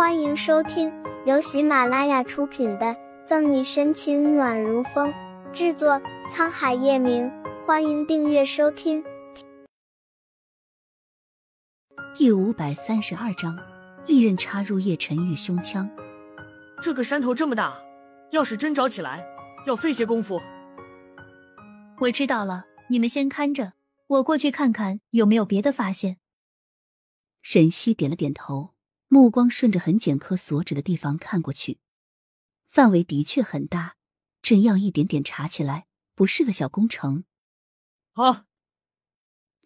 欢迎收听由喜马拉雅出品的《赠你深情暖如风》，制作沧海夜明。欢迎订阅收听。第五百三十二章，利刃插入叶晨玉胸腔。这个山头这么大，要是真找起来，要费些功夫。我知道了，你们先看着，我过去看看有没有别的发现。沈西点了点头。目光顺着痕检科所指的地方看过去，范围的确很大，真要一点点查起来，不是个小工程。啊！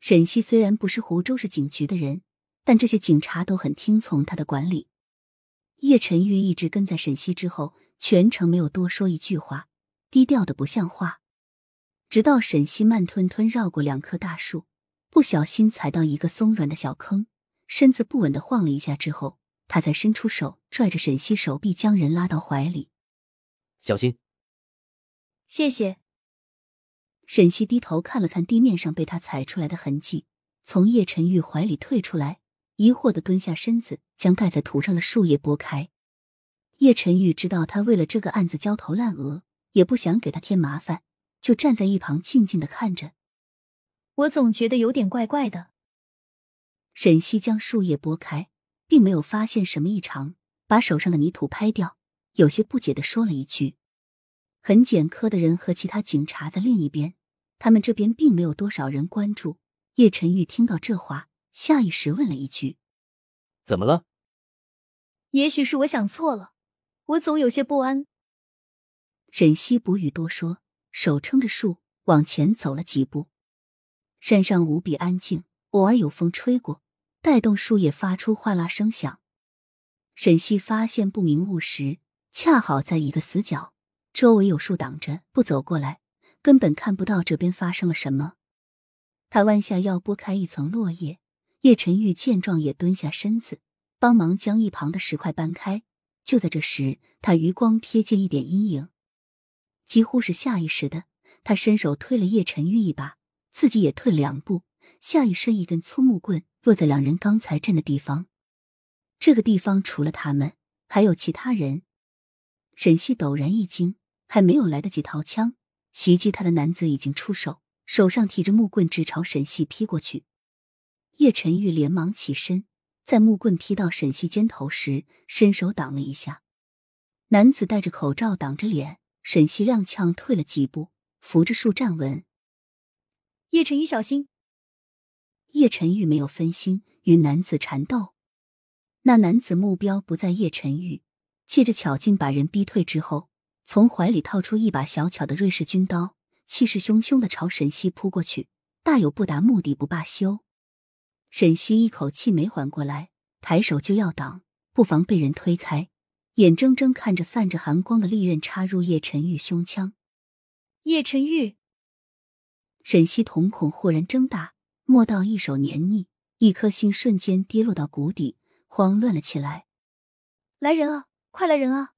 沈西虽然不是湖州市警局的人，但这些警察都很听从他的管理。叶晨玉一直跟在沈西之后，全程没有多说一句话，低调的不像话。直到沈西慢吞吞绕过两棵大树，不小心踩到一个松软的小坑。身子不稳的晃了一下之后，他才伸出手拽着沈西手臂，将人拉到怀里。小心，谢谢。沈西低头看了看地面上被他踩出来的痕迹，从叶晨玉怀里退出来，疑惑的蹲下身子，将盖在土上的树叶拨开。叶晨玉知道他为了这个案子焦头烂额，也不想给他添麻烦，就站在一旁静静的看着。我总觉得有点怪怪的。沈西将树叶拨开，并没有发现什么异常，把手上的泥土拍掉，有些不解的说了一句：“痕检科的人和其他警察在另一边，他们这边并没有多少人关注。”叶晨玉听到这话，下意识问了一句：“怎么了？”也许是我想错了，我总有些不安。沈西不予多说，手撑着树往前走了几步。山上无比安静，偶尔有风吹过。带动树叶发出哗啦声响。沈西发现不明物时，恰好在一个死角，周围有树挡着，不走过来，根本看不到这边发生了什么。他弯下腰拨开一层落叶，叶晨玉见状也蹲下身子，帮忙将一旁的石块搬开。就在这时，他余光瞥见一点阴影，几乎是下意识的，他伸手推了叶晨玉一把，自己也退两步，下意识一根粗木棍。落在两人刚才站的地方，这个地方除了他们，还有其他人。沈西陡然一惊，还没有来得及掏枪，袭击他的男子已经出手，手上提着木棍，直朝沈西劈过去。叶晨玉连忙起身，在木棍劈到沈西肩头时，伸手挡了一下。男子戴着口罩挡着脸，沈西踉跄退了几步，扶着树站稳。叶晨玉，小心！叶晨玉没有分心与男子缠斗，那男子目标不在叶晨玉，借着巧劲把人逼退之后，从怀里掏出一把小巧的瑞士军刀，气势汹汹的朝沈西扑过去，大有不达目的不罢休。沈西一口气没缓过来，抬手就要挡，不妨被人推开，眼睁睁看着泛着寒光的利刃插入叶晨玉胸腔。叶晨玉，沈西瞳孔豁然睁大。摸到一手黏腻，一颗心瞬间跌落到谷底，慌乱了起来。来人啊，快来人啊！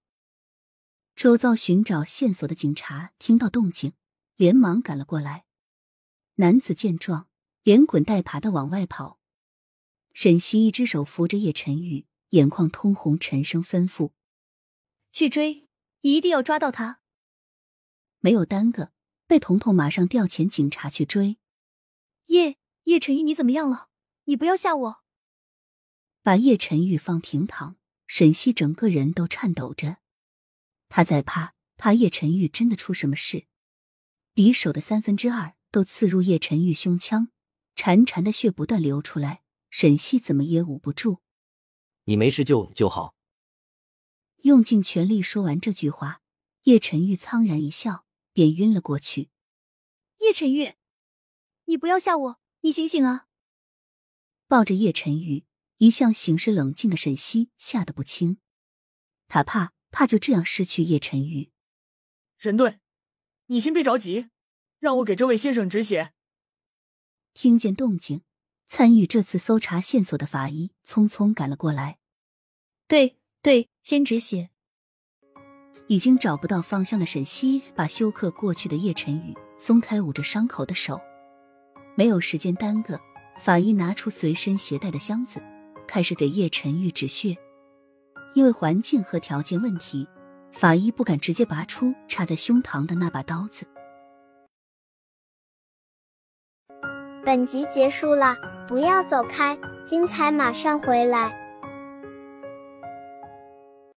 周遭寻找线索的警察听到动静，连忙赶了过来。男子见状，连滚带爬的往外跑。沈西一只手扶着叶晨宇，眼眶通红，沉声吩咐：“去追，一定要抓到他！”没有耽搁，被彤彤马上调遣警察去追。叶。叶晨玉，你怎么样了？你不要吓我！把叶晨玉放平躺，沈西整个人都颤抖着，他在怕，怕叶晨玉真的出什么事。匕首的三分之二都刺入叶晨玉胸腔，潺潺的血不断流出来，沈西怎么也捂不住。你没事就就好。用尽全力说完这句话，叶晨玉苍然一笑，便晕了过去。叶晨玉，你不要吓我！你醒醒啊！抱着叶晨玉，一向行事冷静的沈西吓得不轻。他怕怕就这样失去叶晨玉。任队，你先别着急，让我给这位先生止血。听见动静，参与这次搜查线索的法医匆匆赶了过来。对对，先止血。已经找不到方向的沈西把休克过去的叶晨宇松开捂着伤口的手。没有时间耽搁，法医拿出随身携带的箱子，开始给叶晨玉止血。因为环境和条件问题，法医不敢直接拔出插在胸膛的那把刀子。本集结束了，不要走开，精彩马上回来。